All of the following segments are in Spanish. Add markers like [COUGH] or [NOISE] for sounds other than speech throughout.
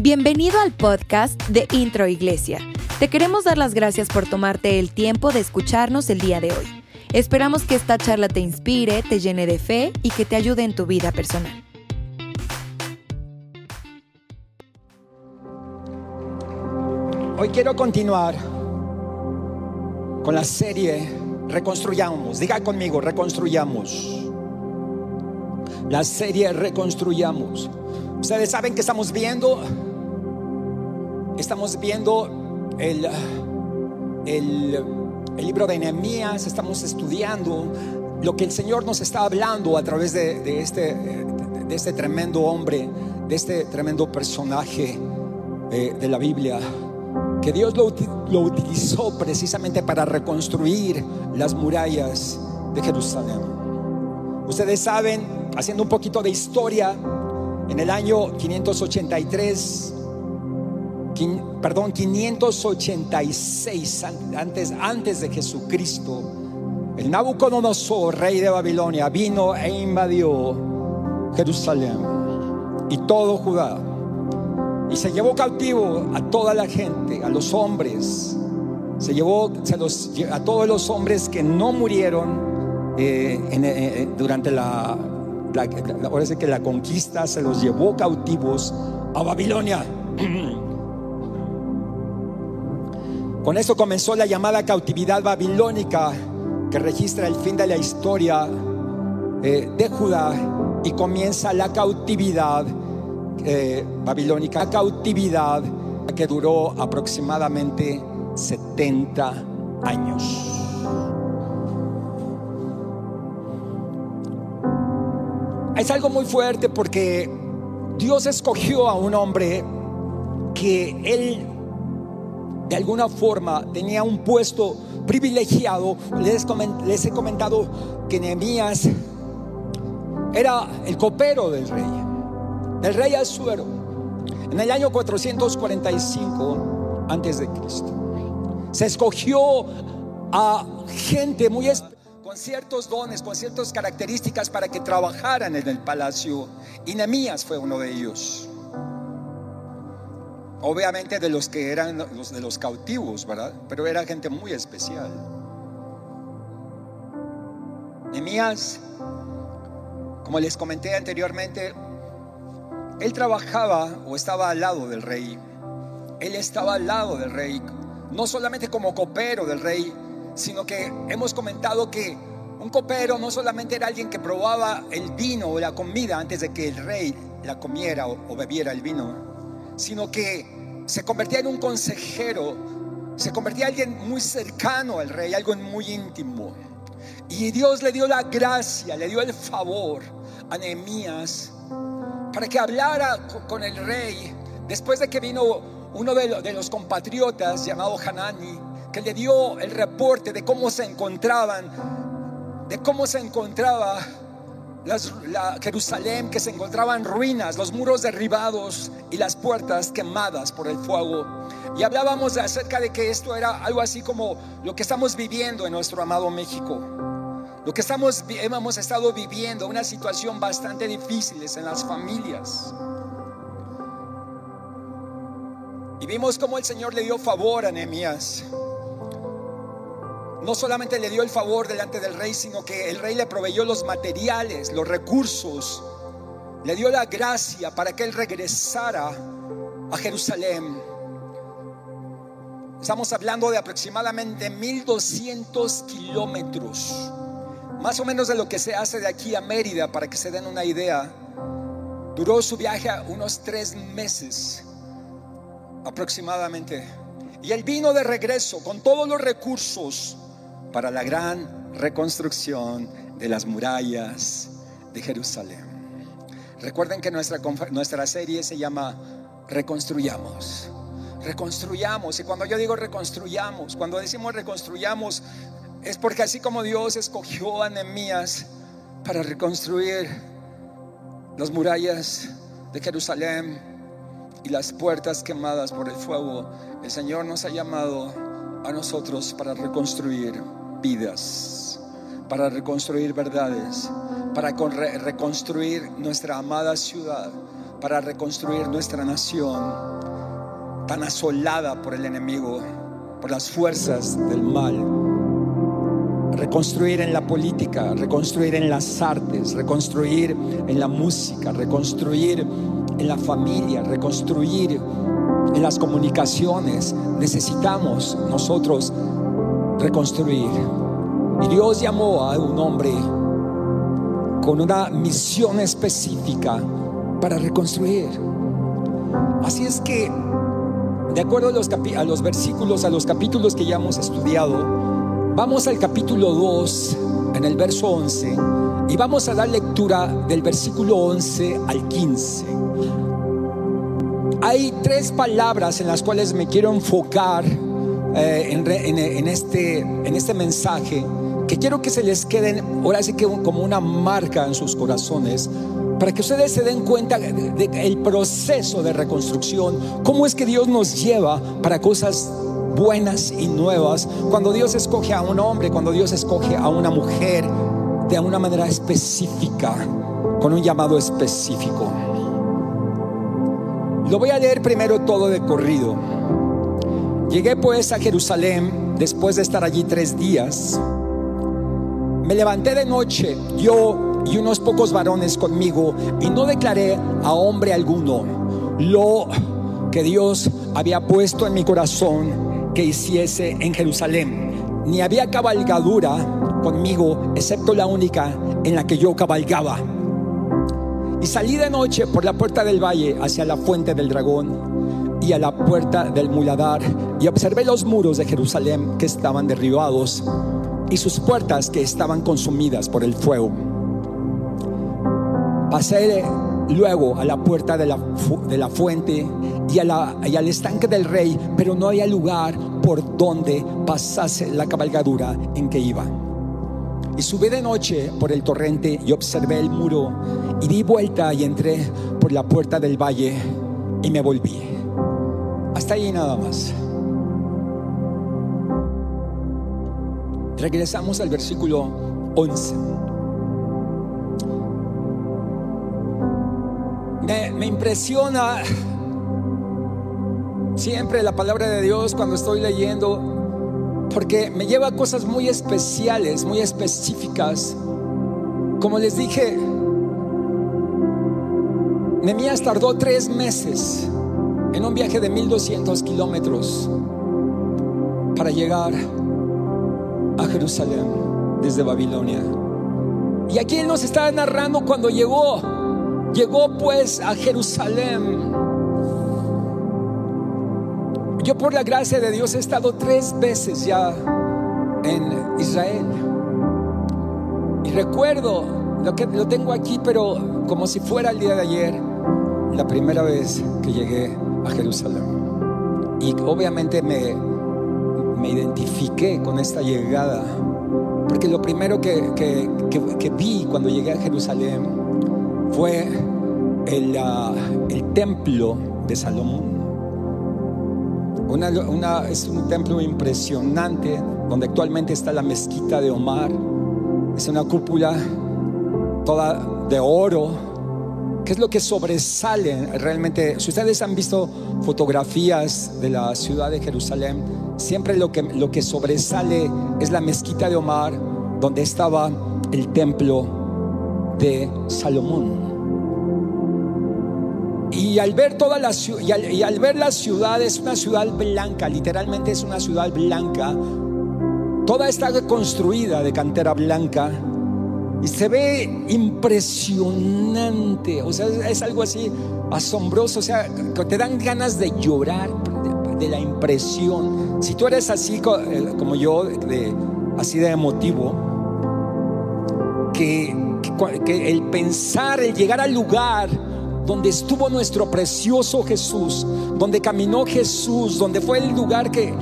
Bienvenido al podcast de Intro Iglesia. Te queremos dar las gracias por tomarte el tiempo de escucharnos el día de hoy. Esperamos que esta charla te inspire, te llene de fe y que te ayude en tu vida personal. Hoy quiero continuar con la serie Reconstruyamos. Diga conmigo, reconstruyamos. La serie Reconstruyamos. Ustedes saben que estamos viendo, estamos viendo el, el, libro de Nehemías, estamos estudiando lo que el Señor nos está hablando a través de, este, de este tremendo hombre, de este tremendo personaje eh, de la Biblia que Dios lo, lo, utilizó precisamente para reconstruir las murallas de Jerusalén. Ustedes saben, haciendo un poquito de historia, en el año 583, perdón, 586 antes, antes de Jesucristo, el Nabucodonosor, rey de Babilonia, vino e invadió Jerusalén y todo Judá. Y se llevó cautivo a toda la gente, a los hombres. Se llevó a todos los hombres que no murieron eh, eh, eh, durante la, que la conquista se los llevó cautivos a Babilonia. [CLEARS THROAT] Con eso comenzó la llamada cautividad babilónica que registra el fin de la historia eh, de Judá y comienza la cautividad eh, babilónica, cautividad que duró aproximadamente 70 años. Es algo muy fuerte porque Dios escogió a un hombre que él de alguna forma tenía un puesto privilegiado. Les, he comentado que Nehemías era el copero del rey, del rey Azuero, en el año 445 antes de Cristo. Se escogió a gente muy con ciertos dones, con ciertas características para que trabajaran en el palacio. Y Nemías fue uno de ellos. Obviamente de los que eran los de los cautivos, ¿verdad? Pero era gente muy especial. Nemías, como les comenté anteriormente, él trabajaba o estaba al lado del rey. Él estaba al lado del rey, no solamente como copero del rey, sino que hemos comentado que un copero no solamente era alguien que probaba el vino o la comida antes de que el rey la comiera o, bebiera el vino, sino que se convertía en un consejero, se convertía en alguien muy cercano al rey, algo muy íntimo. Y Dios le dio la gracia, le dio el favor a Nehemías para que hablara con el rey después de que vino uno de los compatriotas llamado Hanani que le dio el reporte de cómo se encontraban, de cómo se encontraba la Jerusalén, que se encontraban ruinas, los muros derribados y las puertas quemadas por el fuego. Y hablábamos acerca de que esto era algo así como lo que estamos viviendo en nuestro amado México. Lo que estamos, hemos estado viviendo, una situación bastante difícil en las familias. Y vimos cómo el Señor le dio favor a Nehemías no solamente le dio el favor delante del rey, sino que el rey le proveyó los materiales, los recursos, le dio la gracia para que él regresara a Jerusalén. Estamos hablando de aproximadamente 1200 kilómetros, más o menos de lo que se hace de aquí a Mérida, para que se den una idea. Duró su viaje unos tres meses aproximadamente. Y él vino de regreso con todos los recursos para la gran reconstrucción de las murallas de Jerusalén. Recuerden que nuestra, nuestra serie se llama Reconstruyamos. Reconstruyamos. Y cuando yo digo reconstruyamos, cuando decimos reconstruyamos, es porque así como Dios escogió a Nehemías para reconstruir las murallas de Jerusalén y las puertas quemadas por el fuego, el Señor nos ha llamado a nosotros para reconstruir vidas, para reconstruir verdades, para reconstruir nuestra amada ciudad, para reconstruir nuestra nación tan asolada por el enemigo, por las fuerzas del mal. Reconstruir en la política, reconstruir en las artes, reconstruir en la música, reconstruir en la familia, reconstruir en las comunicaciones. Necesitamos nosotros reconstruir. Y Dios llamó a un hombre con una misión específica para reconstruir. Así es que, de acuerdo a los, a los versículos, a los capítulos que ya hemos estudiado, vamos al capítulo 2, en el verso 11, y vamos a dar lectura del versículo 11 al 15. Hay tres palabras en las cuales me quiero enfocar eh, en, este, en este mensaje que quiero que se les queden, ahora sí que como una marca en sus corazones, para que ustedes se den cuenta del proceso de reconstrucción, cómo es que Dios nos lleva para cosas buenas y nuevas, cuando Dios escoge a un hombre, cuando Dios escoge a una mujer de una manera específica, con un llamado específico. Lo voy a leer primero todo de corrido. Llegué pues a Jerusalén después de estar allí tres días. Me levanté de noche, yo y unos pocos varones conmigo, y no declaré a hombre alguno lo que Dios había puesto en mi corazón que hiciese en Jerusalén. Ni había cabalgadura conmigo, excepto la única en la que yo cabalgaba. Y salí de noche por la puerta del valle hacia la fuente del dragón y a la puerta del muladar y observé los muros de Jerusalén que estaban derribados y sus puertas que estaban consumidas por el fuego. Pasé luego a la puerta de la, de la fuente y, a la, y al estanque del rey, pero no había lugar por donde pasase la cabalgadura en que iba. Y subí de noche por el torrente y observé el muro y di vuelta y entré por la puerta del valle y me volví. Hasta ahí nada más. Regresamos al versículo 11. Me, me, impresiona siempre la palabra de Dios cuando estoy leyendo porque me lleva a cosas muy especiales, muy específicas. Como les dije, Nemías tardó tres meses en un viaje de 1200 kilómetros para llegar a Jerusalén desde Babilonia. Y aquí él nos está narrando cuando llegó. Llegó pues a Jerusalén yo por la gracia de Dios he estado tres veces ya en Israel. Y recuerdo lo que lo tengo aquí, pero como si fuera el día de ayer, la primera vez que llegué a Jerusalén. Y obviamente me, me identifiqué con esta llegada, porque lo primero que, que, vi cuando llegué a Jerusalén fue el, ah, el templo de Salomón es un templo impresionante donde actualmente está la mezquita de Omar. Es una cúpula toda de oro. ¿Qué es lo que sobresale realmente? Si ustedes han visto fotografías de la ciudad de Jerusalén, siempre lo que, lo que sobresale es la mezquita de Omar, donde estaba el templo de Salomón. Y al ver toda la y y al ver la ciudad es una ciudad blanca, literalmente es una ciudad blanca. Toda está construida de cantera blanca y se ve impresionante, o sea, es algo así asombroso, o sea, que te dan ganas de llorar de, la impresión. Si tú eres así eh, como yo, de, así de emotivo, que, que el pensar, el llegar al lugar donde estuvo nuestro precioso Jesús, donde caminó Jesús, donde fue el lugar que,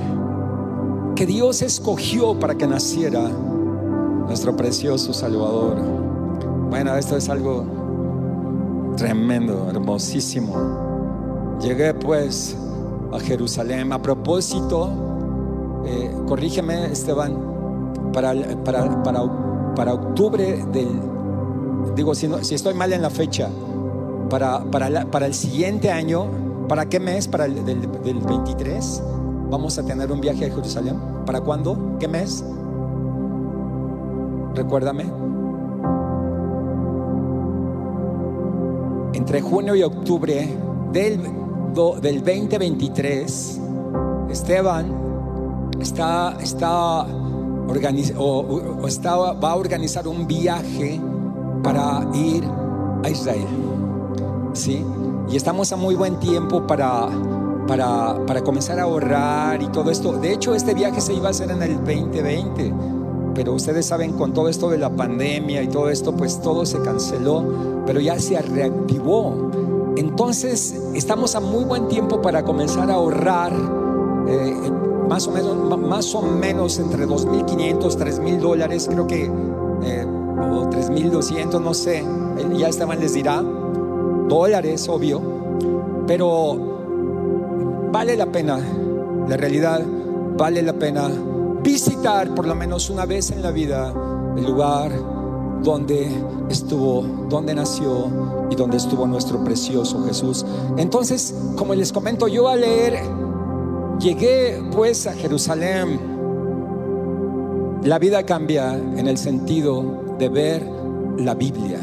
que Dios escogió para que naciera nuestro precioso Salvador. Bueno, esto es algo tremendo, hermosísimo. Llegué pues a Jerusalén. A propósito, eh, corrígeme Esteban, para, para, para, para octubre del, digo, si, si estoy mal en la fecha, para, para, el siguiente año, ¿para qué mes? Para el del, 23, vamos a tener un viaje a Jerusalén. ¿Para cuándo? ¿Qué mes? Recuérdame. Entre junio y octubre del, del 2023, Esteban está, está, o, está, va a organizar un viaje para ir a Israel. ¿Sí? Y estamos a muy buen tiempo para, para, para comenzar a ahorrar y todo esto. De hecho, este viaje se iba a hacer en el 2020, pero ustedes saben, con todo esto de la pandemia y todo esto, pues todo se canceló, pero ya se reactivó. Entonces, estamos a muy buen tiempo para comenzar a ahorrar. Eh, más o menos, más o menos entre 2.500, 3.000 dólares, creo que, eh, o 3.200, no sé, ya Esteban les dirá, dólares, obvio, pero vale la pena, la realidad vale la pena visitar por lo menos una vez en la vida el lugar donde estuvo, donde nació y donde estuvo nuestro precioso Jesús. Entonces, como les comento, yo a leer, llegué pues a Jerusalén. La vida cambia en el sentido de ver la Biblia.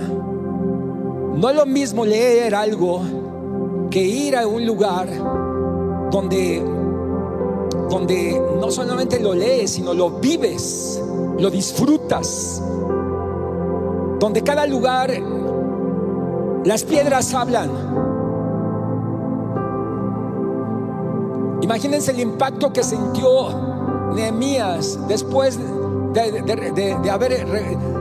No es lo mismo leer algo que ir a un lugar donde, donde no solamente lo lees, sino lo vives, lo disfrutas. Donde cada lugar, las piedras hablan. Imagínense el impacto que sintió Nehemías después de, haber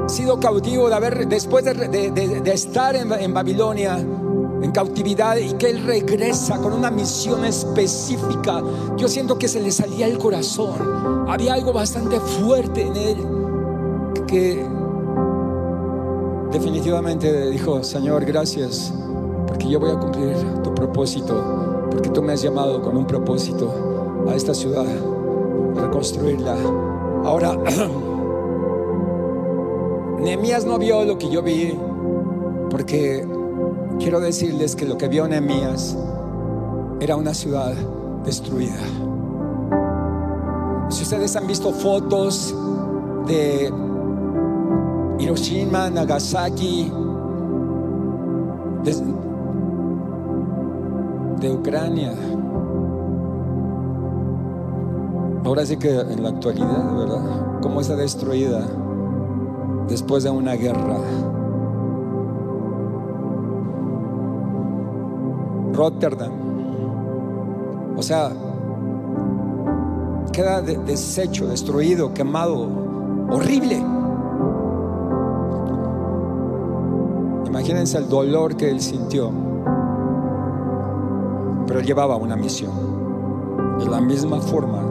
sido cautivo, de haber, después de, estar en, Babilonia en cautividad y que él regresa con una misión específica. Yo siento que se le salía el corazón. Había algo bastante fuerte en él que definitivamente dijo, Señor, gracias, porque yo voy a cumplir tu propósito, porque tú me has llamado con un propósito a esta ciudad, reconstruirla. Ahora, [CLEARS THROAT] Nehemías no vio lo que yo vi, porque quiero decirles que lo que vio Nehemías era una ciudad destruida. Si ustedes han visto fotos de Hiroshima, Nagasaki, de, Ucrania, Ahora sí que en la actualidad, ¿verdad? ¿Cómo está destruida después de una guerra? Rotterdam. O sea, queda deshecho, destruido, quemado, horrible. Imagínense el dolor que él sintió. Pero él llevaba una misión. De la misma forma,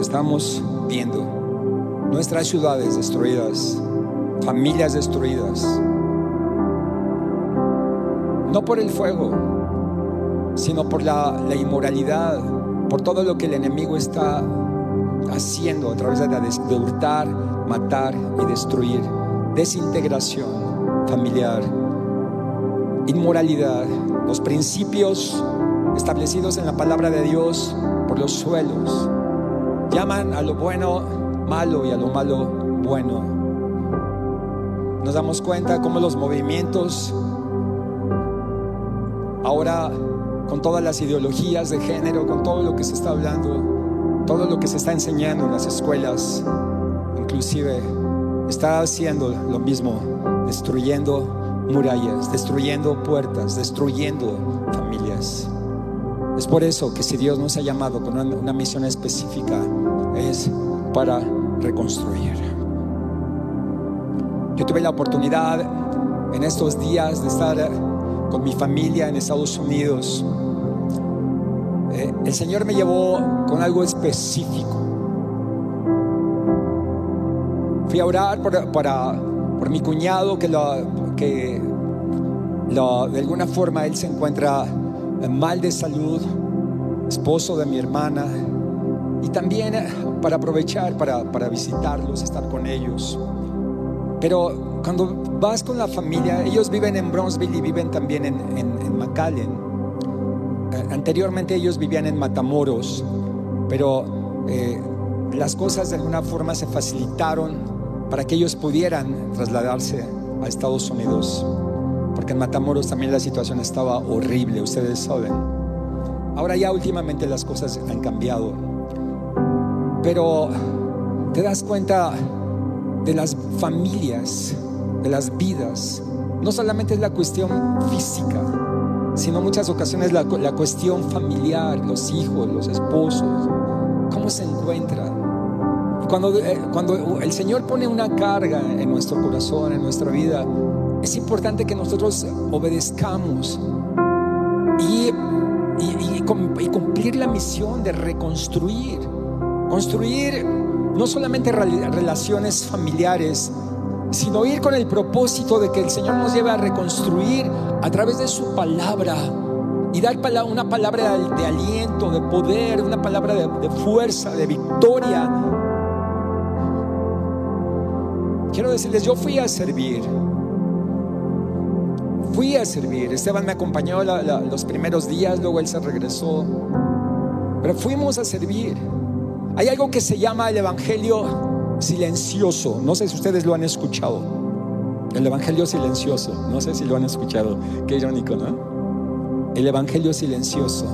estamos viendo. Nuestras ciudades destruidas, familias destruidas. No por el fuego, sino por la, inmoralidad, por todo lo que el enemigo está haciendo a través de, de hurtar, matar y destruir. Desintegración familiar, inmoralidad, los principios establecidos en la palabra de Dios por los suelos Llaman a lo bueno malo y a lo malo bueno. Nos damos cuenta cómo los movimientos ahora con todas las ideologías de género, con todo lo que se está hablando, todo lo que se está enseñando en las escuelas, inclusive está haciendo lo mismo, destruyendo murallas, destruyendo puertas, destruyendo familias. Es por eso que si Dios nos ha llamado con una, misión específica, es para reconstruir. Yo tuve la oportunidad en estos días de estar con mi familia en Estados Unidos. Eh, el Señor me llevó con algo específico. Fui a orar por, para, por mi cuñado que, lo, que de alguna forma él se encuentra mal de salud, esposo de mi hermana, y también para aprovechar para, para visitarlos, estar con ellos. Pero cuando vas con la familia, ellos viven en Bronzeville y viven también en, en, McAllen. Eh, anteriormente ellos vivían en Matamoros, pero eh, las cosas de alguna forma se facilitaron para que ellos pudieran trasladarse a Estados Unidos, porque en Matamoros también la situación estaba horrible, ustedes saben. Ahora ya últimamente las cosas han cambiado, pero te das cuenta de las familias, de las vidas. No solamente es la cuestión física, sino muchas ocasiones la, la cuestión familiar, los hijos, los esposos, cómo se encuentran. Cuando, eh, cuando el Señor pone una carga en nuestro corazón, en nuestra vida, es importante que nosotros obedezcamos y, y, y cumplir la misión de reconstruir, construir no solamente relaciones familiares, sino ir con el propósito de que el Señor nos lleve a reconstruir a través de su palabra y dar una palabra de aliento, de poder, una palabra de, fuerza, de victoria. Quiero decirles, yo fui a servir. Fui a servir. Esteban me acompañó los primeros días, luego él se regresó. Pero fuimos a servir. Hay algo que se llama el Evangelio silencioso. No sé si ustedes lo han escuchado. El Evangelio silencioso. No sé si lo han escuchado. Qué irónico, ¿no? El Evangelio silencioso.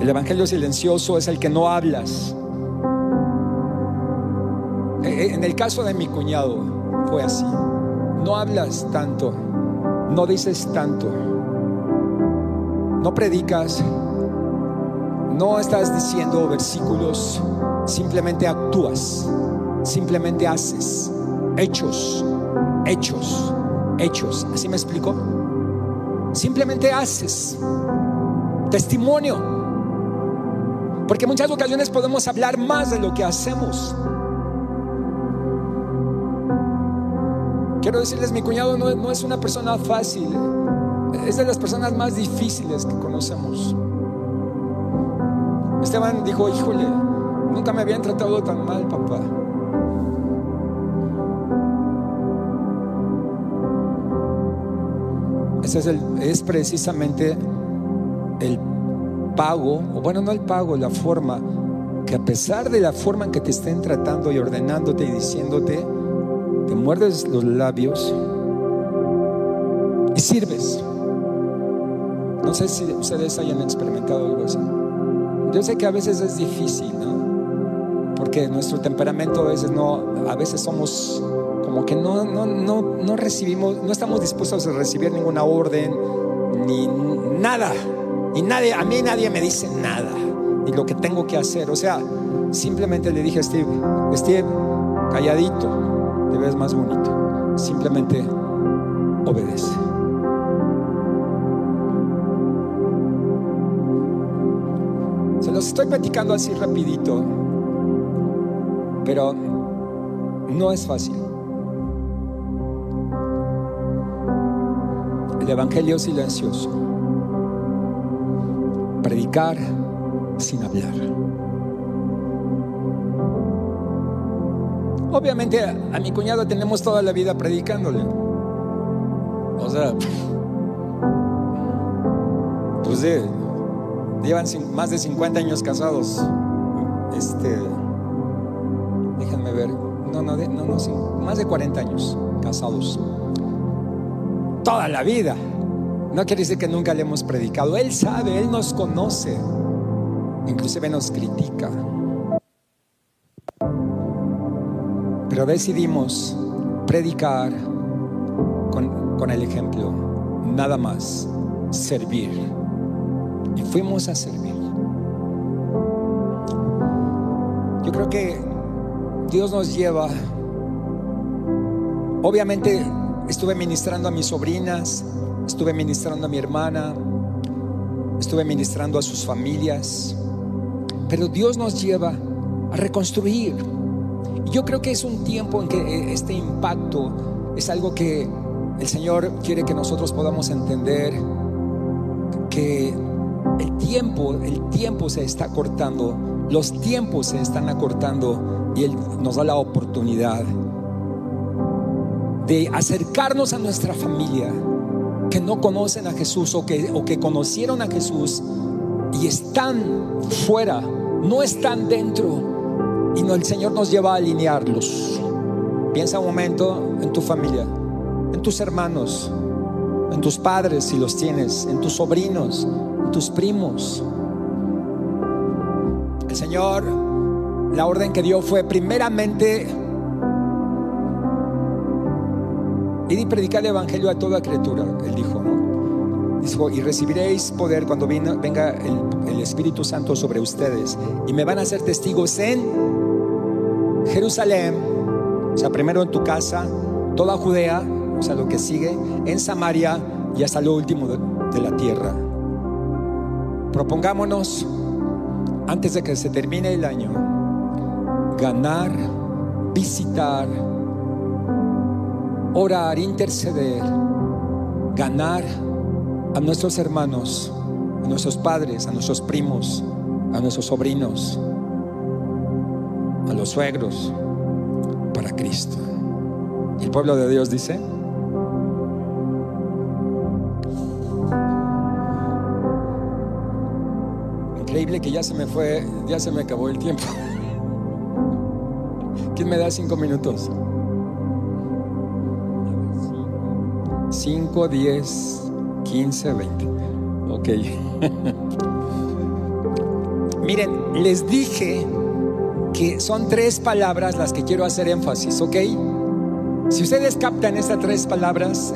El Evangelio silencioso es el que no hablas. E, e, en el caso de mi cuñado fue así. No hablas tanto. No dices tanto. No predicas. No estás diciendo versículos Simplemente actúas, simplemente haces. Hechos, hechos, hechos. ¿Así me explico? Simplemente haces. Testimonio. Porque en muchas ocasiones podemos hablar más de lo que hacemos. Quiero decirles, mi cuñado no, no, es una persona fácil, es de las personas más difíciles que conocemos. Esteban dijo, híjole, Nunca me habían tratado tan mal, papá. Ese es, el, es precisamente el pago, o bueno, no el pago, la forma, que a pesar de la forma en que te estén tratando y ordenándote y diciéndote, te muerdes los labios y sirves. No sé si ustedes hayan experimentado algo así. Yo sé que a veces es difícil, ¿no? Porque nuestro temperamento a veces no, a veces somos como que no, recibimos, no estamos dispuestos a recibir ninguna orden, ni nada, y nadie, a mí nadie me dice nada, ni lo que tengo que hacer, o sea, simplemente le dije a Steve, Steve, calladito, te ves más bonito, simplemente obedece. Se los estoy platicando así rapidito pero no es fácil. El Evangelio silencioso. Predicar sin hablar. Obviamente a mi cuñado tenemos toda la vida predicándole. O sea, pues de, llevan más de 50 años casados. Este, no, no, no, más de 40 años casados. Toda la vida. No quiere decir que nunca le hemos predicado. Él sabe, Él nos conoce. Inclusive nos critica. Pero decidimos predicar con, con el ejemplo. Nada más. Servir. Y fuimos a servir. Yo creo que Dios nos lleva. Obviamente estuve ministrando a mis sobrinas, estuve ministrando a mi hermana, estuve ministrando a sus familias, pero Dios nos lleva a reconstruir. Yo creo que es un tiempo en que eh, este impacto es algo que el Señor quiere que nosotros podamos entender que el tiempo, el tiempo se está cortando, los tiempos se están acortando y Él nos da la oportunidad de acercarnos a nuestra familia que no conocen a Jesús o que, o que conocieron a Jesús y están fuera, no están dentro. Y no, el Señor nos lleva a alinearlos. Piensa un momento en tu familia, en tus hermanos, en tus padres si los tienes, en tus sobrinos, en tus primos. El Señor, la orden que dio fue primeramente ir y predicar el Evangelio a toda criatura, Él dijo, ¿no? Dijo, y recibiréis poder cuando venga el, Espíritu Santo sobre ustedes y me van a ser testigos en Jerusalén, o sea, primero en tu casa, toda Judea, o sea, lo que sigue, en Samaria y hasta lo último de, de la tierra. Propongámonos, antes de que se termine el año, ganar, visitar, orar, interceder, ganar a nuestros hermanos, a nuestros padres, a nuestros primos, a nuestros sobrinos, a los suegros, para Cristo. Y el pueblo de Dios dice, increíble que ya se me fue, ya se me acabó el tiempo. [LAUGHS] ¿Quién me da cinco minutos? 5, 10, 15, 20. Ok. [LAUGHS] Miren, les dije que son tres palabras las que quiero hacer énfasis, ¿ok? Si ustedes captan estas tres palabras,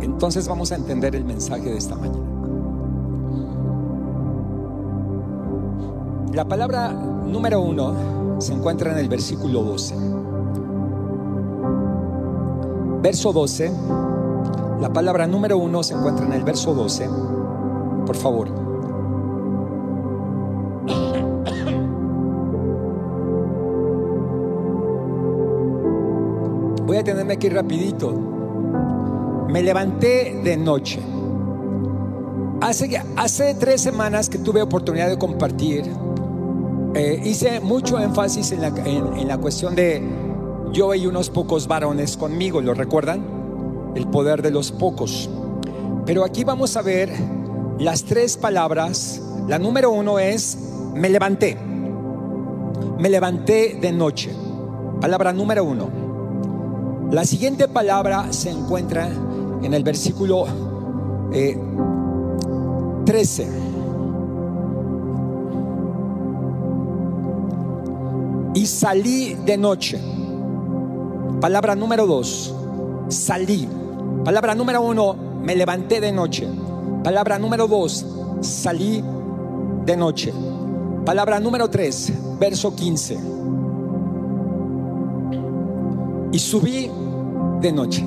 entonces vamos a entender el mensaje de esta mañana. La palabra número uno se encuentra en el versículo 12. Verso 12. La palabra número uno se encuentra en el verso 12. Por favor. Voy a tenerme aquí rapidito. Me levanté de noche. Hace, hace tres semanas que tuve oportunidad de compartir, eh, hice mucho énfasis en la, en, en la cuestión de yo y unos pocos varones conmigo, ¿lo recuerdan? El poder de los pocos. Pero aquí vamos a ver las tres palabras. La número uno es, me levanté. Me levanté de noche. Palabra número uno. La siguiente palabra se encuentra en el versículo eh, 13. Y salí de noche. Palabra número dos, salí. Palabra número uno, me levanté de noche. Palabra número dos, salí de noche. Palabra número tres, verso 15. Y subí de noche.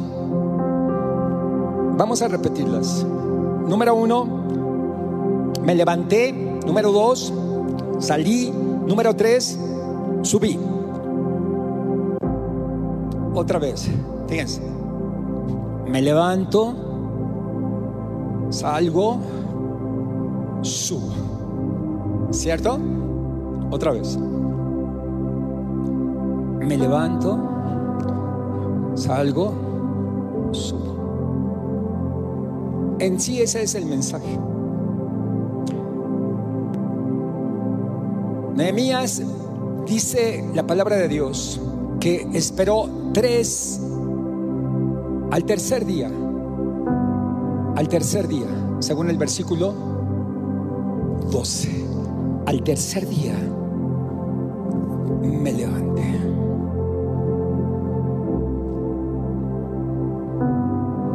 Vamos a repetirlas. Número uno, me levanté. Número dos, salí. Número tres, subí. Otra vez, fíjense. Me levanto, salgo, subo. ¿Cierto? Otra vez. Me levanto, salgo, subo. En sí ese es el mensaje. Nehemías dice la palabra de Dios que esperó tres al tercer día, al tercer día, según el versículo 12, al tercer día me levanté.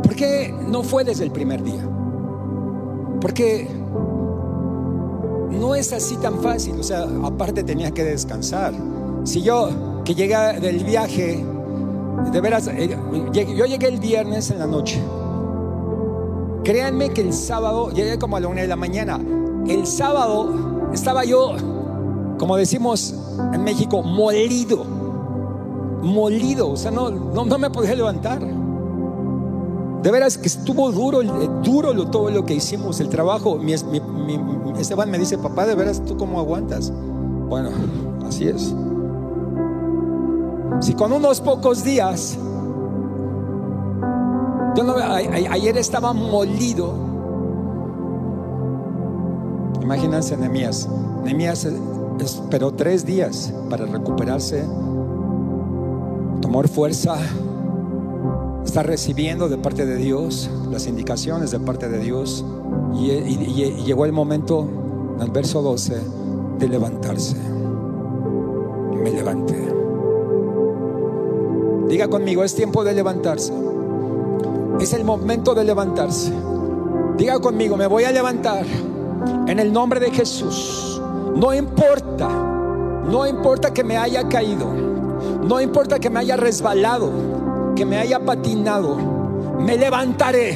¿Por qué no fue desde el primer día? Porque no es así tan fácil, o sea, aparte tenía que descansar. Si yo que llegué del viaje, de veras, eh, yo llegué el viernes en la noche. Créanme que el sábado, llegué como a la una de la mañana. El sábado estaba yo, como decimos en México, molido. Molido, o sea, no, no, no me podía levantar. De veras que estuvo duro, duro lo, todo lo que hicimos, el trabajo. Mi, mi, mi, Esteban me dice, papá, de veras, ¿tú cómo aguantas? Bueno, así es. Si con unos pocos días Yo no, ayer estaba molido. Imagínense Nehemías. Nehemías esperó tres días para recuperarse, tomar fuerza, está recibiendo de parte de Dios las indicaciones de parte de Dios. Y, y llegó el momento, en el verso 12, de levantarse. Me levanté. Diga conmigo, es tiempo de levantarse. Es el momento de levantarse. Diga conmigo, me voy a levantar en el nombre de Jesús. No importa, no importa que me haya caído, no importa que me haya resbalado, que me haya patinado, me levantaré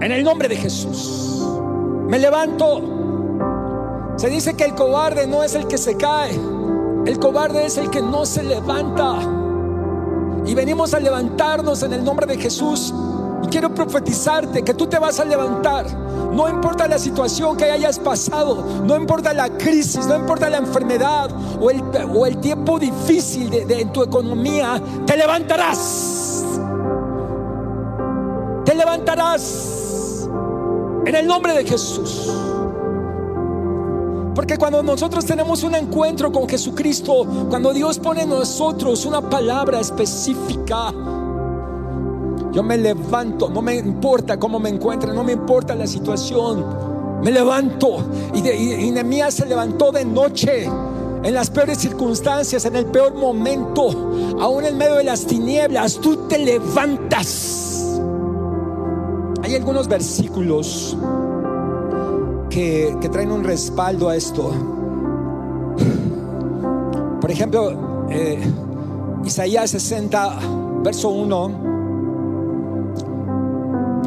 en el nombre de Jesús. Me levanto. Se dice que el cobarde no es el que se cae, el cobarde es el que no se levanta. Y venimos a levantarnos en el nombre de Jesús. Y quiero profetizarte que tú te vas a levantar. No importa la situación que hayas pasado, no importa la crisis, no importa la enfermedad o el, tiempo difícil de, en tu economía, te levantarás. Levantarás en el nombre de Jesús. Porque cuando nosotros tenemos un encuentro con Jesucristo, cuando Dios pone en nosotros una palabra específica, yo me levanto, no me importa cómo me encuentre, no me importa la situación, me levanto. Y, de, se levantó de noche, en las peores circunstancias, en el peor momento, aún en medio de las tinieblas, tú te levantas. Hay algunos versículos que, traen un respaldo a esto. Por ejemplo, eh, Isaías 60, verso 1.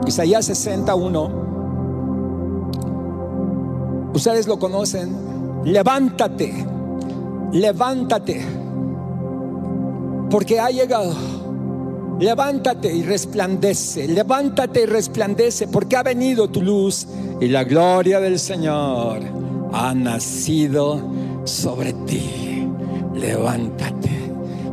Isaías 61. Ustedes lo conocen. Levántate, levántate, porque ha llegado Levántate y resplandece, levántate y resplandece, porque ha venido tu luz y la gloria del Señor ha nacido sobre ti. Levántate.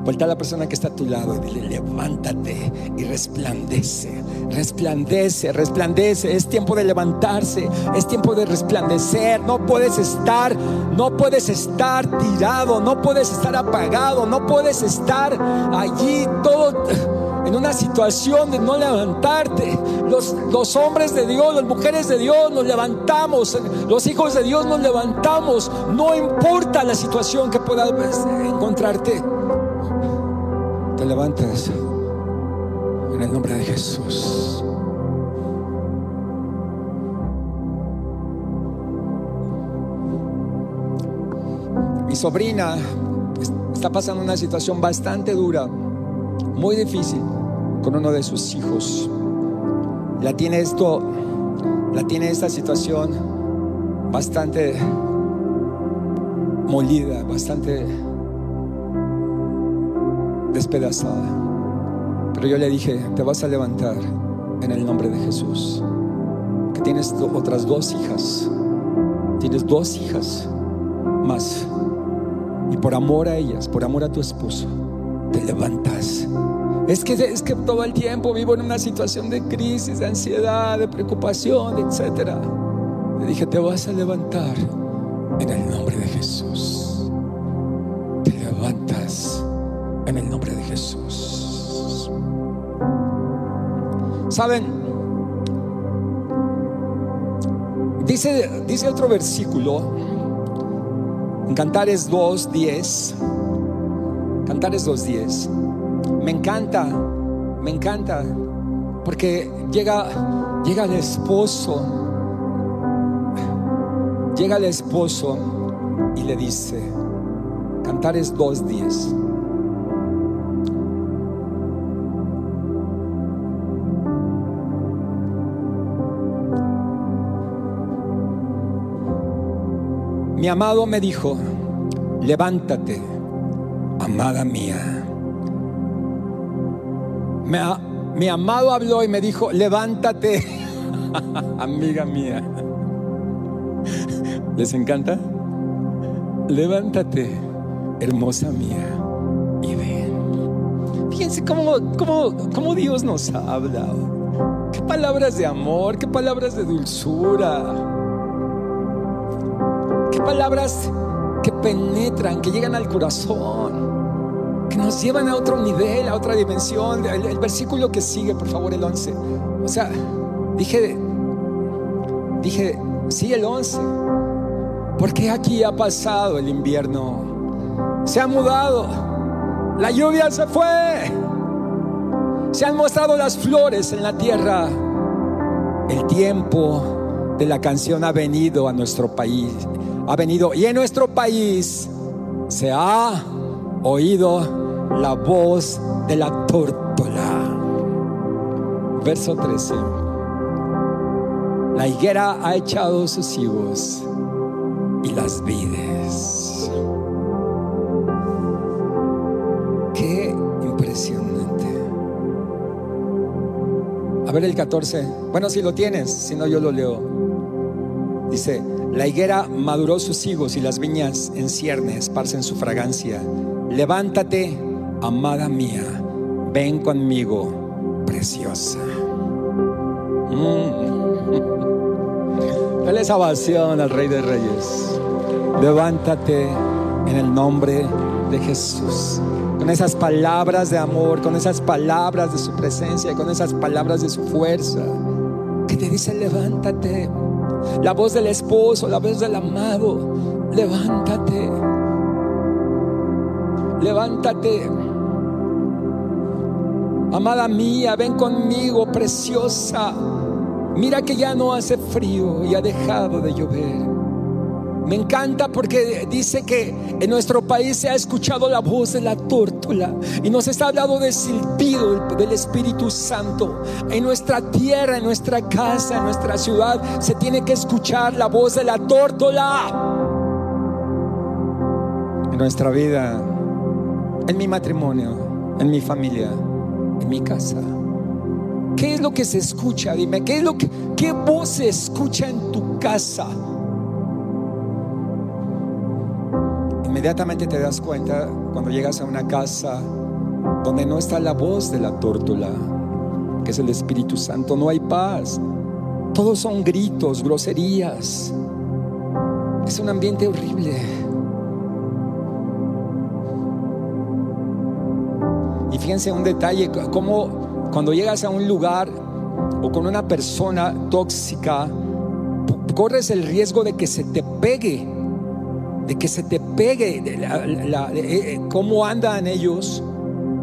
Vuelta a la persona que está a tu lado y dile, levántate y resplandece, resplandece, resplandece. Es tiempo de levantarse, es tiempo de resplandecer. No puedes estar, no puedes estar tirado, no puedes estar apagado, no puedes estar allí todo en una situación de no levantarte. Los, hombres de Dios, las mujeres de Dios nos levantamos, los hijos de Dios nos levantamos, no importa la situación que puedas encontrarte. Te levantas en el nombre de Jesús. Mi sobrina está pasando una situación bastante dura muy difícil con uno de sus hijos. La tiene esto, la tiene esta situación bastante molida, bastante despedazada. Pero yo le dije, te vas a levantar en el nombre de Jesús. Que tienes otras dos hijas. Tienes dos hijas más. Y por amor a ellas, por amor a tu esposo, te levantas. Es que, es que todo el tiempo vivo en una situación de crisis, de ansiedad, de preocupación, etc. Le dije, te vas a levantar en el nombre de Jesús. Te levantas en el nombre de Jesús. ¿Saben? Dice, dice otro versículo, en Cantares 2.10 Cantares 2.10. Me encanta, me encanta, porque llega, llega el esposo, llega el esposo y le dice, Cantares 2.10. Mi amado me dijo, levántate amada mía. mi amado habló y me dijo, levántate, [LAUGHS] amiga mía. ¿Les encanta? Levántate, hermosa mía, y ven. Fíjense cómo, cómo, cómo Dios nos ha hablado. palabras de amor, qué palabras de dulzura, qué palabras que penetran, que llegan al corazón, nos llevan a otro nivel, a otra dimensión. El, versículo que sigue, por favor, el 11. O sea, dije, dije, sí, el 11. Porque aquí ha pasado el invierno, se ha mudado, la lluvia se fue, se han mostrado las flores en la tierra. El tiempo de la canción ha venido a nuestro país, ha venido y en nuestro país se ha oído la voz de la tórtola. Verso 13. La higuera ha echado sus higos y las vides. Qué impresionante. A ver el 14. Bueno, si lo tienes, si no yo lo leo. Dice, la higuera maduró sus higos y las viñas en cierne esparcen su fragancia. Levántate, amada mía, ven conmigo, preciosa. Mm. [LAUGHS] Dale salvación al Rey de Reyes. Levántate en el nombre de Jesús. Con esas palabras de amor, con esas palabras de su presencia, con esas palabras de su fuerza. Que te dice, levántate. La voz del esposo, la voz del amado. Levántate. Levántate. Amada mía, ven conmigo, preciosa. Mira que ya no hace frío y ha dejado de llover. Me encanta porque dice que en nuestro país se ha escuchado la voz de la tórtola y nos está hablando del del Espíritu Santo. En nuestra tierra, en nuestra casa, en nuestra ciudad se tiene que escuchar la voz de la tórtola. En nuestra vida, en mi matrimonio, en mi familia, en mi casa. ¿Qué es lo que se escucha? Dime, ¿qué es lo que voz se escucha en tu casa? Inmediatamente te das cuenta cuando llegas a una casa donde no está la voz de la tórtola, que es el Espíritu Santo, no hay paz. Todos son gritos, groserías. Es un ambiente horrible. Fíjense un detalle, como cuando llegas a un lugar o con una persona tóxica, corres el riesgo de que se te pegue, de que se te pegue eh, eh, cómo andan ellos,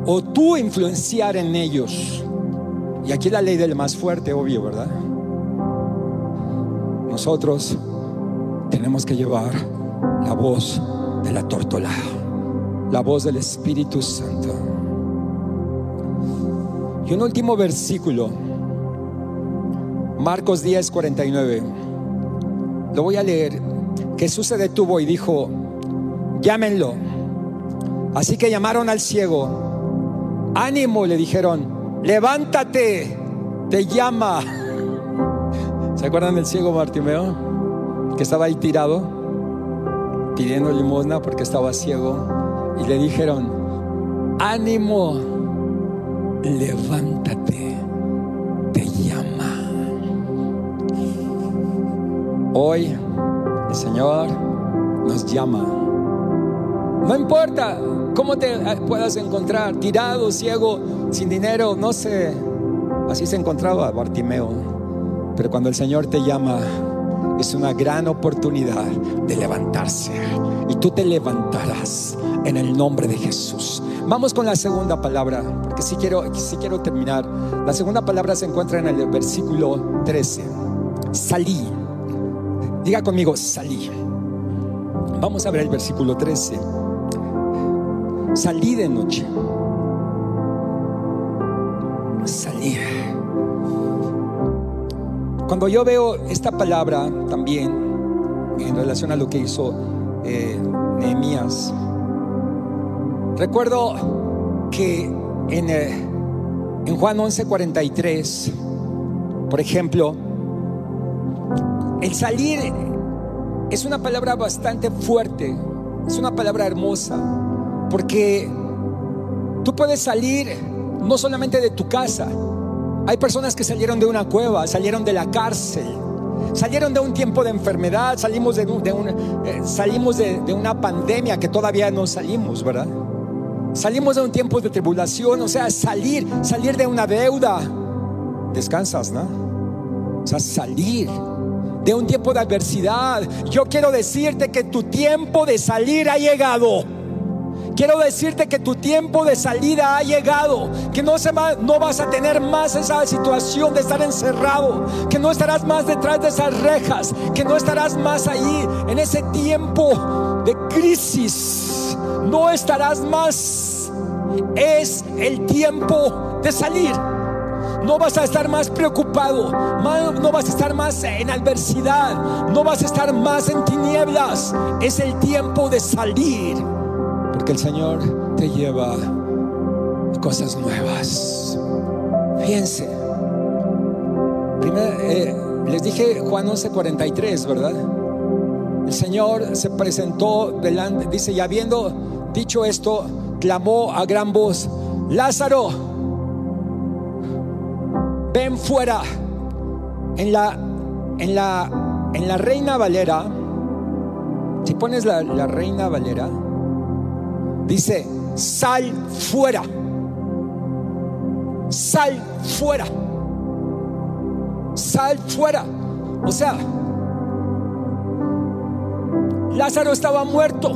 o tú influenciar en ellos. Y aquí la ley del más fuerte, obvio, ¿verdad? Nosotros tenemos que llevar la voz de la tórtola, la voz del Espíritu Santo. Y un último versículo, Marcos 10, 49. Lo voy a leer. Jesús se detuvo y dijo, llámenlo. Así que llamaron al ciego. Ánimo, le dijeron, levántate, te llama. [LAUGHS] ¿Se acuerdan del ciego Bartimeo? Que estaba ahí tirado, pidiendo limosna porque estaba ciego. Y le dijeron, ánimo, levántate, te llama. Hoy el Señor nos llama. No importa cómo te puedas encontrar, tirado, ciego, sin dinero, no sé. Así se encontraba Bartimeo. Pero cuando el Señor te llama, es una gran oportunidad de levantarse. Y tú te levantarás en el nombre de Jesús. Vamos con la segunda palabra, porque si quiero, si quiero terminar. La segunda palabra se encuentra en el versículo 13. Salí. Diga conmigo, salí. Vamos a ver el versículo 13. Salí de noche. Salí. Cuando yo veo esta palabra también en relación a lo que hizo eh, Nehemías, Recuerdo que en, eh, Juan 11:43, por ejemplo, el salir es una palabra bastante fuerte, es una palabra hermosa, porque tú puedes salir no solamente de tu casa, Hay personas que salieron de una cueva, salieron de la cárcel, salieron de un tiempo de enfermedad, salimos de, eh, salimos de, de una pandemia que todavía no salimos, ¿verdad? Salimos de un tiempo de tribulación, o sea, salir, salir de una deuda. Descansas, ¿no? O sea, salir de un tiempo de adversidad. Yo quiero decirte que tu tiempo de salir ha llegado. Quiero decirte que tu tiempo de salida ha llegado, que no, se va, no vas a tener más esa situación de estar encerrado, que no estarás más detrás de esas rejas, que no estarás más ahí en ese tiempo de crisis, no estarás más. Es el tiempo de salir. No vas a estar más preocupado, no vas a estar más en adversidad, no vas a estar más en tinieblas. Es el tiempo de salir, porque el Señor te lleva cosas nuevas. Fíjense, primero, eh, les dije Juan 11:43, ¿verdad? El Señor se presentó delante, dice, y habiendo dicho esto, clamó a gran voz, Lázaro, ven fuera. En la, en la, en la Reina Valera, si pones la, la Reina Valera, dice, sal fuera. Sal fuera. Sal fuera. O sea, Lázaro estaba muerto.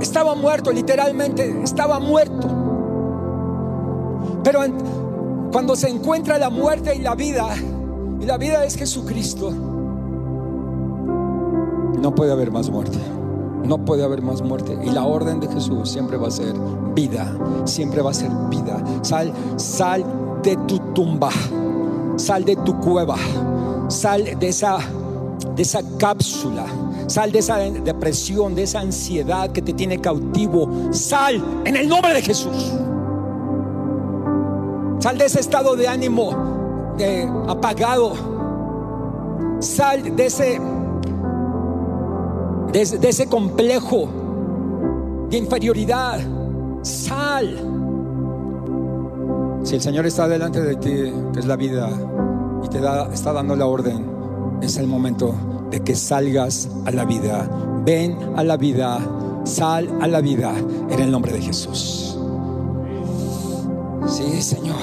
Estaba muerto, literalmente, estaba muerto. Pero cuando se encuentra la muerte y la vida, y la vida es Jesucristo, no puede haber más muerte. No puede haber más muerte. Y la orden de Jesús siempre va a ser vida. Siempre va a ser vida. Sal, sal de tu tumba. Sal de tu cueva. Sal de esa, de esa cápsula. Sal de esa depresión, de esa ansiedad que te tiene cautivo. Sal en el nombre de Jesús. Sal de ese estado de ánimo apagado. Sal de ese, de, ese complejo de inferioridad. Sal. Si el Señor está delante de ti, que es la vida, y te da, está dando la orden, es el momento de que salgas a la vida. Ven a la vida, sal a la vida en el nombre de Jesús. Sí, Señor.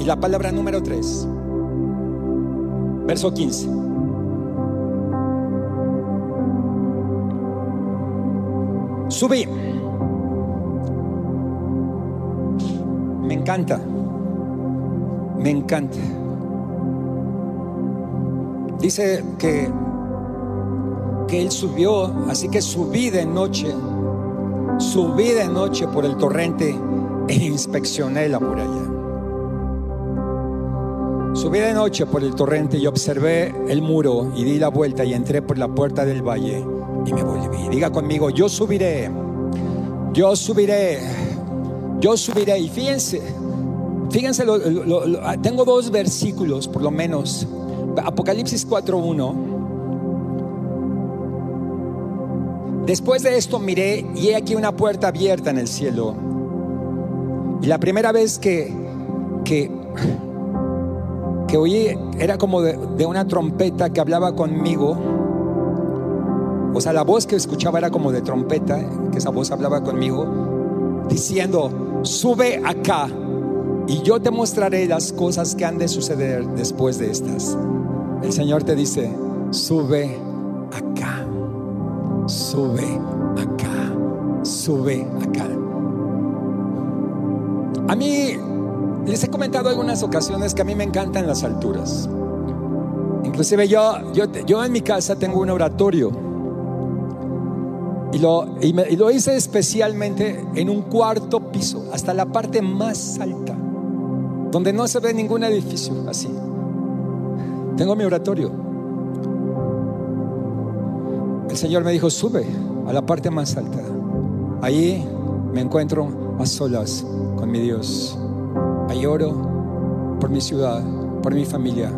Y la palabra número 3, verso 15. Subí. Me encanta. Me encanta. Dice que que él subió, así que subí de noche. Subí de noche por el torrente e inspeccioné la muralla. Subí de noche por el torrente y observé el muro y di la vuelta y entré por la puerta del valle y me volví. Diga conmigo, yo subiré, yo subiré, yo subiré. Y fíjense, fíjense, tengo dos versículos por lo menos. Apocalipsis 4.1. Después de esto miré y he aquí una puerta abierta en el cielo y la primera vez que, que, que oí era como de, de una trompeta que hablaba conmigo. O sea, la voz que escuchaba era como de trompeta, que esa voz hablaba conmigo, diciendo, sube acá y yo te mostraré las cosas que han de suceder después de estas. El Señor te dice, sube sube acá, sube acá. A mí les he comentado algunas ocasiones que a mí me encantan las alturas. Inclusive yo, yo, en mi casa tengo un oratorio. Y lo, y lo hice especialmente en un cuarto piso, hasta la parte más alta, donde no se ve ningún edificio así. Tengo mi oratorio. El Señor me dijo, sube a la parte más alta. Ahí me encuentro a solas con mi Dios. Ahí oro por mi ciudad, por mi familia,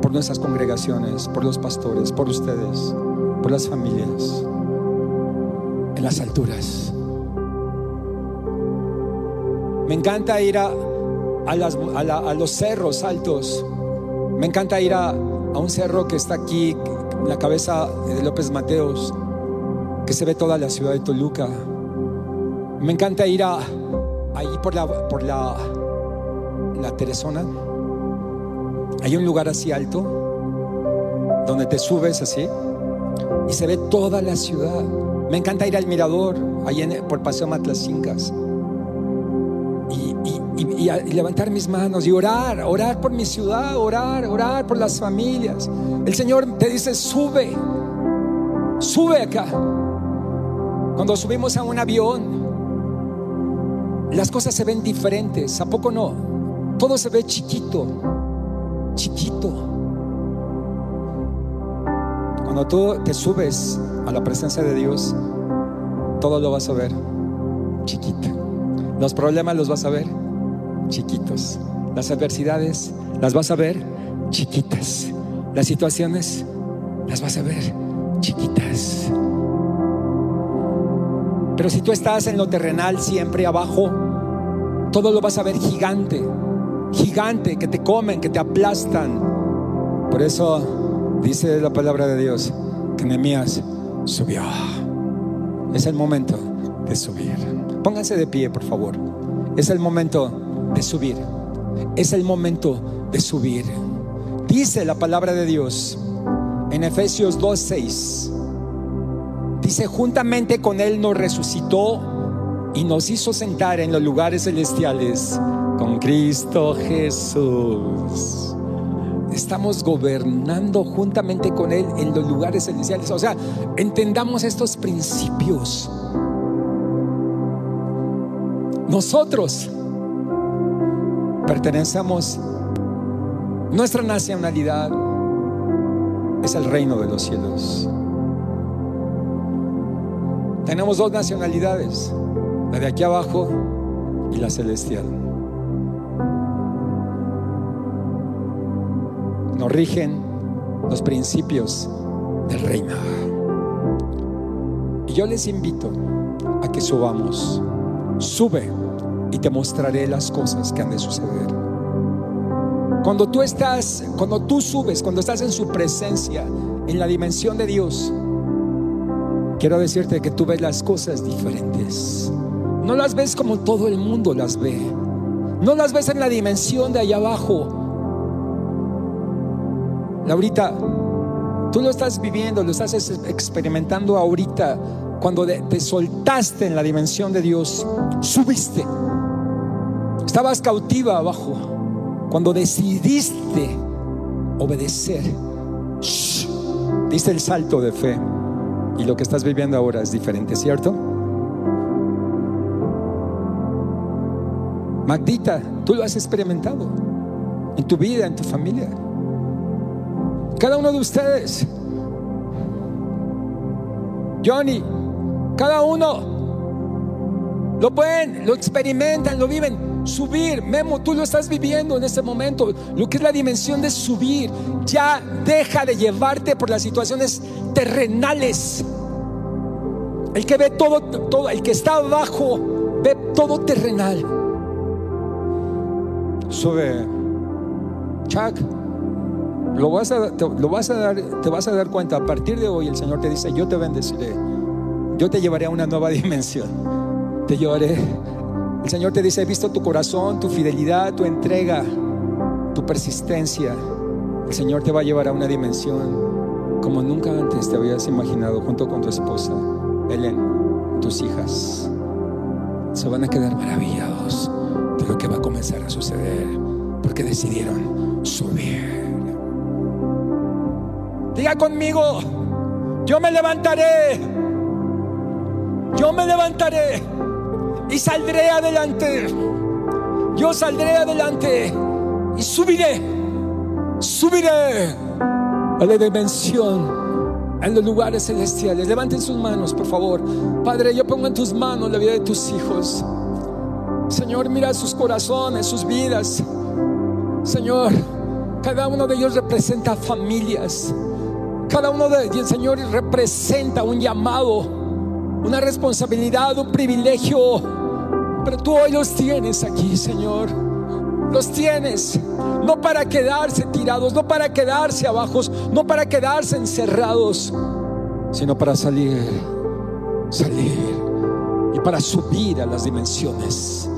por nuestras congregaciones, por los pastores, por ustedes, por las familias, en las alturas. Me encanta ir a, a, los cerros altos. Me encanta ir a, un cerro que está aquí, la cabeza de López Mateos, que se ve toda la ciudad de Toluca. Me encanta ir a, ahí por la, por la, la Teresona. Hay un lugar así alto, donde te subes así, y se ve toda la ciudad. Me encanta ir al mirador, ahí en, por Paseo Matlacincas y, levantar mis manos y orar, orar por mi ciudad, orar, orar por las familias. El Señor te dice, sube, sube acá. Cuando subimos a un avión, las cosas se ven diferentes, ¿a poco no? Todo se ve chiquito, chiquito. Cuando tú te subes a la presencia de Dios, todo lo vas a ver chiquito. Los problemas los vas a ver chiquitos. Las adversidades las vas a ver chiquitas. Las situaciones las vas a ver chiquitas. Pero si tú estás en lo terrenal siempre abajo, todo lo vas a ver gigante, gigante, que te comen, que te aplastan. Por eso dice la palabra de Dios que Nehemías subió. Es el momento de subir. Pónganse de pie, por favor. Es el momento de subir. Es el momento de subir. Dice la palabra de Dios en Efesios 2:6. Dice, juntamente con Él nos resucitó y nos hizo sentar en los lugares celestiales con Cristo Jesús. Estamos gobernando juntamente con Él en los lugares celestiales. O sea, entendamos estos principios. Nosotros pertenecemos, nuestra nacionalidad es el reino de los cielos. Tenemos dos nacionalidades, la de aquí abajo y la celestial. Nos rigen los principios del reino. Y yo les invito a que subamos. Sube y te mostraré las cosas que han de suceder. Cuando tú estás, cuando tú subes, cuando estás en su presencia, en la dimensión de Dios, quiero decirte que tú ves las cosas diferentes. No las ves como todo el mundo las ve. No las ves en la dimensión de allá abajo. Laurita, tú lo estás viviendo, lo estás experimentando ahorita. Cuando te soltaste en la dimensión de Dios, subiste. Estabas cautiva abajo. Cuando decidiste obedecer, diste el salto de fe. Y lo que estás viviendo ahora es diferente, ¿cierto? Magdita, tú lo has experimentado en tu vida, en tu familia. Cada uno de ustedes. Johnny, cada uno lo pueden, lo experimentan, lo viven subir. Memo, tú lo estás viviendo en este momento. Lo que es la dimensión de subir. Ya deja de llevarte por las situaciones terrenales. El que ve todo, todo el que está abajo, ve todo terrenal. Sube. Chuck, lo vas a, lo vas a dar, te vas a dar cuenta. A partir de hoy el Señor te dice, yo te bendeciré. Yo te llevaré a una nueva [LAUGHS] dimensión. Te llevaré el Señor te dice, he visto tu corazón, tu fidelidad, tu entrega, tu persistencia. El Señor te va a llevar a una dimensión como nunca antes te habías imaginado junto con tu esposa, Helen, tus hijas. Se van a quedar maravillados de lo que va a comenzar a suceder porque decidieron subir. Diga conmigo, yo me levantaré, yo me levantaré y saldré adelante. Yo saldré adelante y subiré, subiré a la dimensión, en los lugares celestiales. Levanten sus manos, por favor. Padre, yo pongo en tus manos la vida de tus hijos. Señor, mira sus corazones, sus vidas. Señor, cada uno de ellos representa familias. Cada uno de ellos, Señor, representa un llamado una responsabilidad, un privilegio. Pero tú hoy los tienes aquí, Señor. Los tienes no para quedarse tirados, no para quedarse abajos, no para quedarse encerrados, sino para salir, salir y para subir a las dimensiones,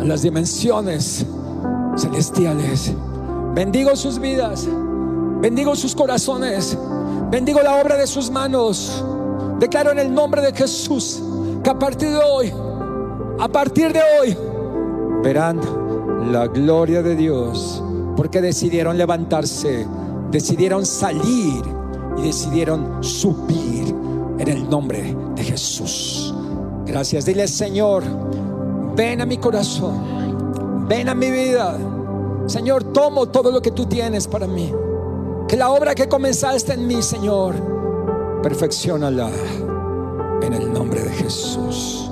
a las dimensiones celestiales. Bendigo sus vidas, bendigo sus corazones, bendigo la obra de sus manos. Declaro en el nombre de Jesús que a partir de hoy, a partir de hoy, verán la gloria de Dios, porque decidieron levantarse, decidieron salir y decidieron subir en el nombre de Jesús. Gracias, dile Señor, ven a mi corazón, ven a mi vida. Señor, tomo todo lo que tú tienes para mí. Que la obra que comenzaste en mí, Señor, perfeccionala en el nombre de Jesús.